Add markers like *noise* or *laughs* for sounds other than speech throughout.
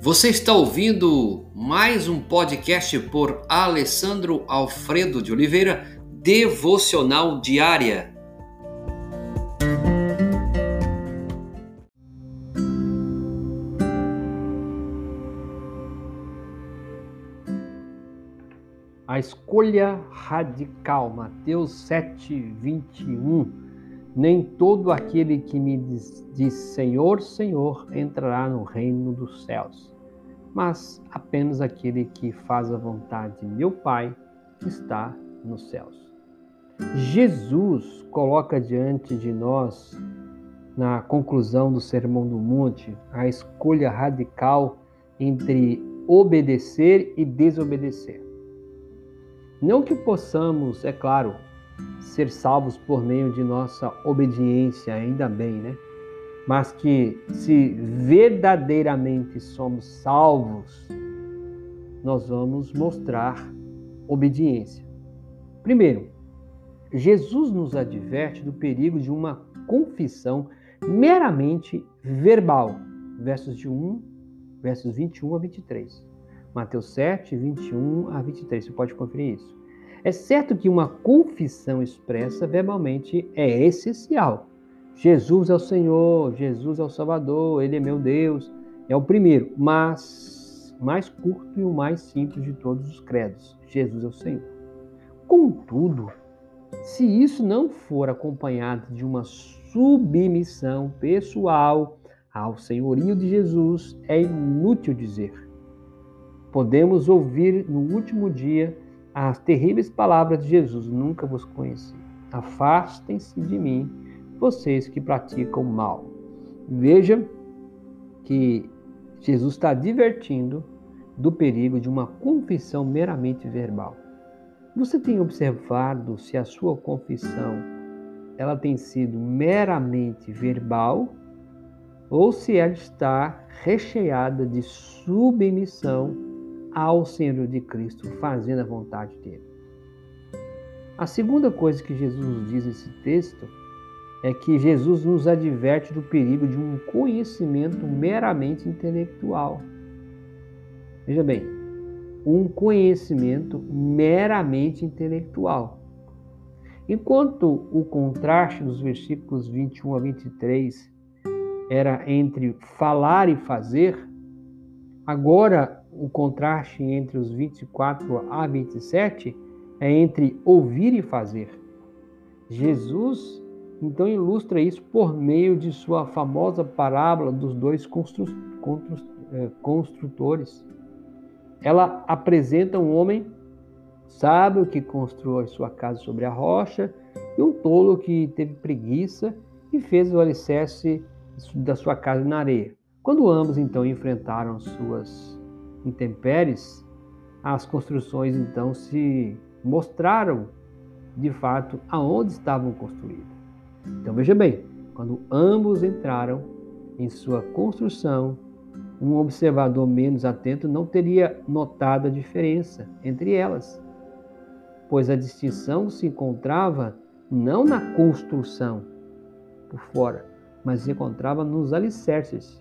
Você está ouvindo mais um podcast por Alessandro Alfredo de Oliveira, Devocional Diária. A escolha radical, Mateus 7, 21 nem todo aquele que me diz, diz, Senhor, Senhor entrará no reino dos céus, mas apenas aquele que faz a vontade de meu Pai que está nos céus. Jesus coloca diante de nós, na conclusão do Sermão do Monte, a escolha radical entre obedecer e desobedecer. Não que possamos, é claro, ser salvos por meio de nossa obediência, ainda bem, né? Mas que se verdadeiramente somos salvos, nós vamos mostrar obediência. Primeiro, Jesus nos adverte do perigo de uma confissão meramente verbal. Versos de 1, versos 21 a 23. Mateus 7, 21 a 23. Você pode conferir isso. É certo que uma confissão expressa verbalmente é essencial. Jesus é o Senhor, Jesus é o Salvador, Ele é meu Deus, é o primeiro, mas mais curto e o mais simples de todos os credos: Jesus é o Senhor. Contudo, se isso não for acompanhado de uma submissão pessoal ao senhorio de Jesus, é inútil dizer. Podemos ouvir no último dia as terríveis palavras de Jesus: Nunca vos conheci. Afastem-se de mim, vocês que praticam mal. Veja que Jesus está divertindo do perigo de uma confissão meramente verbal. Você tem observado se a sua confissão ela tem sido meramente verbal ou se ela está recheada de submissão ao Senhor de Cristo, fazendo a vontade dele. A segunda coisa que Jesus nos diz nesse texto é que Jesus nos adverte do perigo de um conhecimento meramente intelectual. Veja bem, um conhecimento meramente intelectual. Enquanto o contraste dos versículos 21 a 23 era entre falar e fazer, agora o contraste entre os 24 a 27 é entre ouvir e fazer. Jesus então ilustra isso por meio de sua famosa parábola dos dois constru constru é, construtores. Ela apresenta um homem sábio que construiu sua casa sobre a rocha e um tolo que teve preguiça e fez o alicerce da sua casa na areia. Quando ambos então enfrentaram suas intempéries, as construções então se mostraram de fato aonde estavam construídas. Então veja bem, quando ambos entraram em sua construção, um observador menos atento não teria notado a diferença entre elas, pois a distinção se encontrava não na construção por fora, mas se encontrava nos alicerces.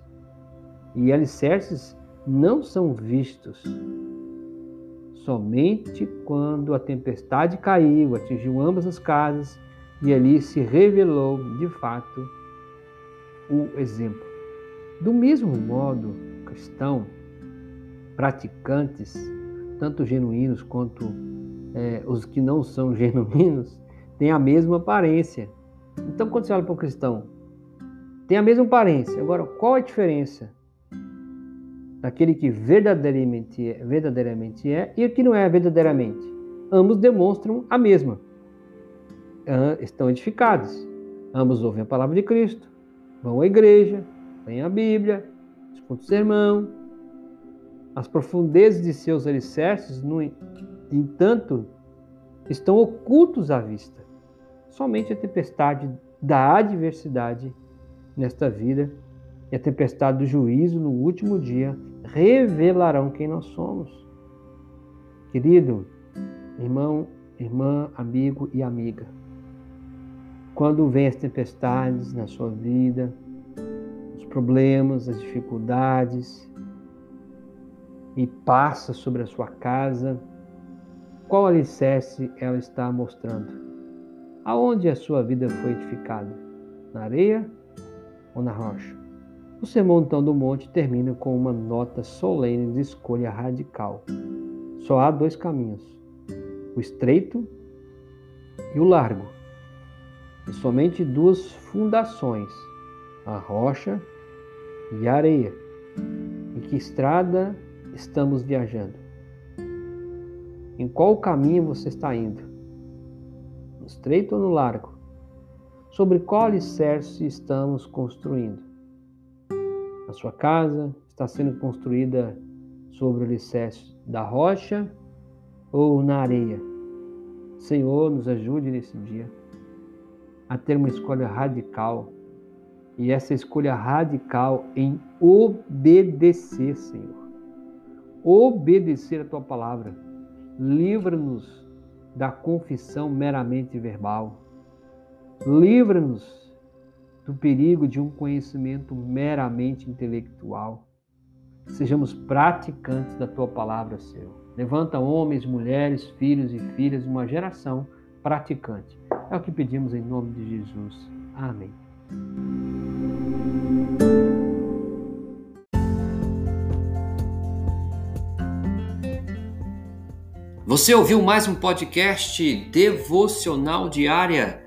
E alicerces não são vistos. Somente quando a tempestade caiu, atingiu ambas as casas e ali se revelou de fato o exemplo. Do mesmo modo, cristão, praticantes, tanto genuínos quanto é, os que não são *laughs* genuínos, têm a mesma aparência. Então, quando você olha para o cristão, tem a mesma aparência. Agora, qual a diferença daquele que verdadeiramente é, verdadeiramente é e o que não é verdadeiramente. Ambos demonstram a mesma. Estão edificados. Ambos ouvem a palavra de Cristo, vão à igreja, leem a Bíblia, escutam o sermão. As profundezas de seus alicerces, no entanto, estão ocultos à vista. Somente a tempestade da adversidade nesta vida e a tempestade do juízo no último dia revelarão quem nós somos. Querido, irmão, irmã, amigo e amiga, quando vem as tempestades na sua vida, os problemas, as dificuldades, e passa sobre a sua casa, qual alicerce ela está mostrando? Aonde a sua vida foi edificada? Na areia ou na rocha? O Sermão então do Monte termina com uma nota solene de escolha radical. Só há dois caminhos: o estreito e o largo. E somente duas fundações, a rocha e a areia. Em que estrada estamos viajando? Em qual caminho você está indo? No estreito ou no largo? Sobre qual alicerce estamos construindo? A sua casa está sendo construída sobre o alicerce da rocha ou na areia? Senhor, nos ajude nesse dia a ter uma escolha radical e essa escolha radical em obedecer, Senhor. Obedecer a tua palavra. Livra-nos da confissão meramente verbal. Livra-nos do perigo de um conhecimento meramente intelectual. Sejamos praticantes da tua palavra, Senhor. Levanta homens, mulheres, filhos e filhas uma geração praticante. É o que pedimos em nome de Jesus. Amém. Você ouviu mais um podcast devocional diária?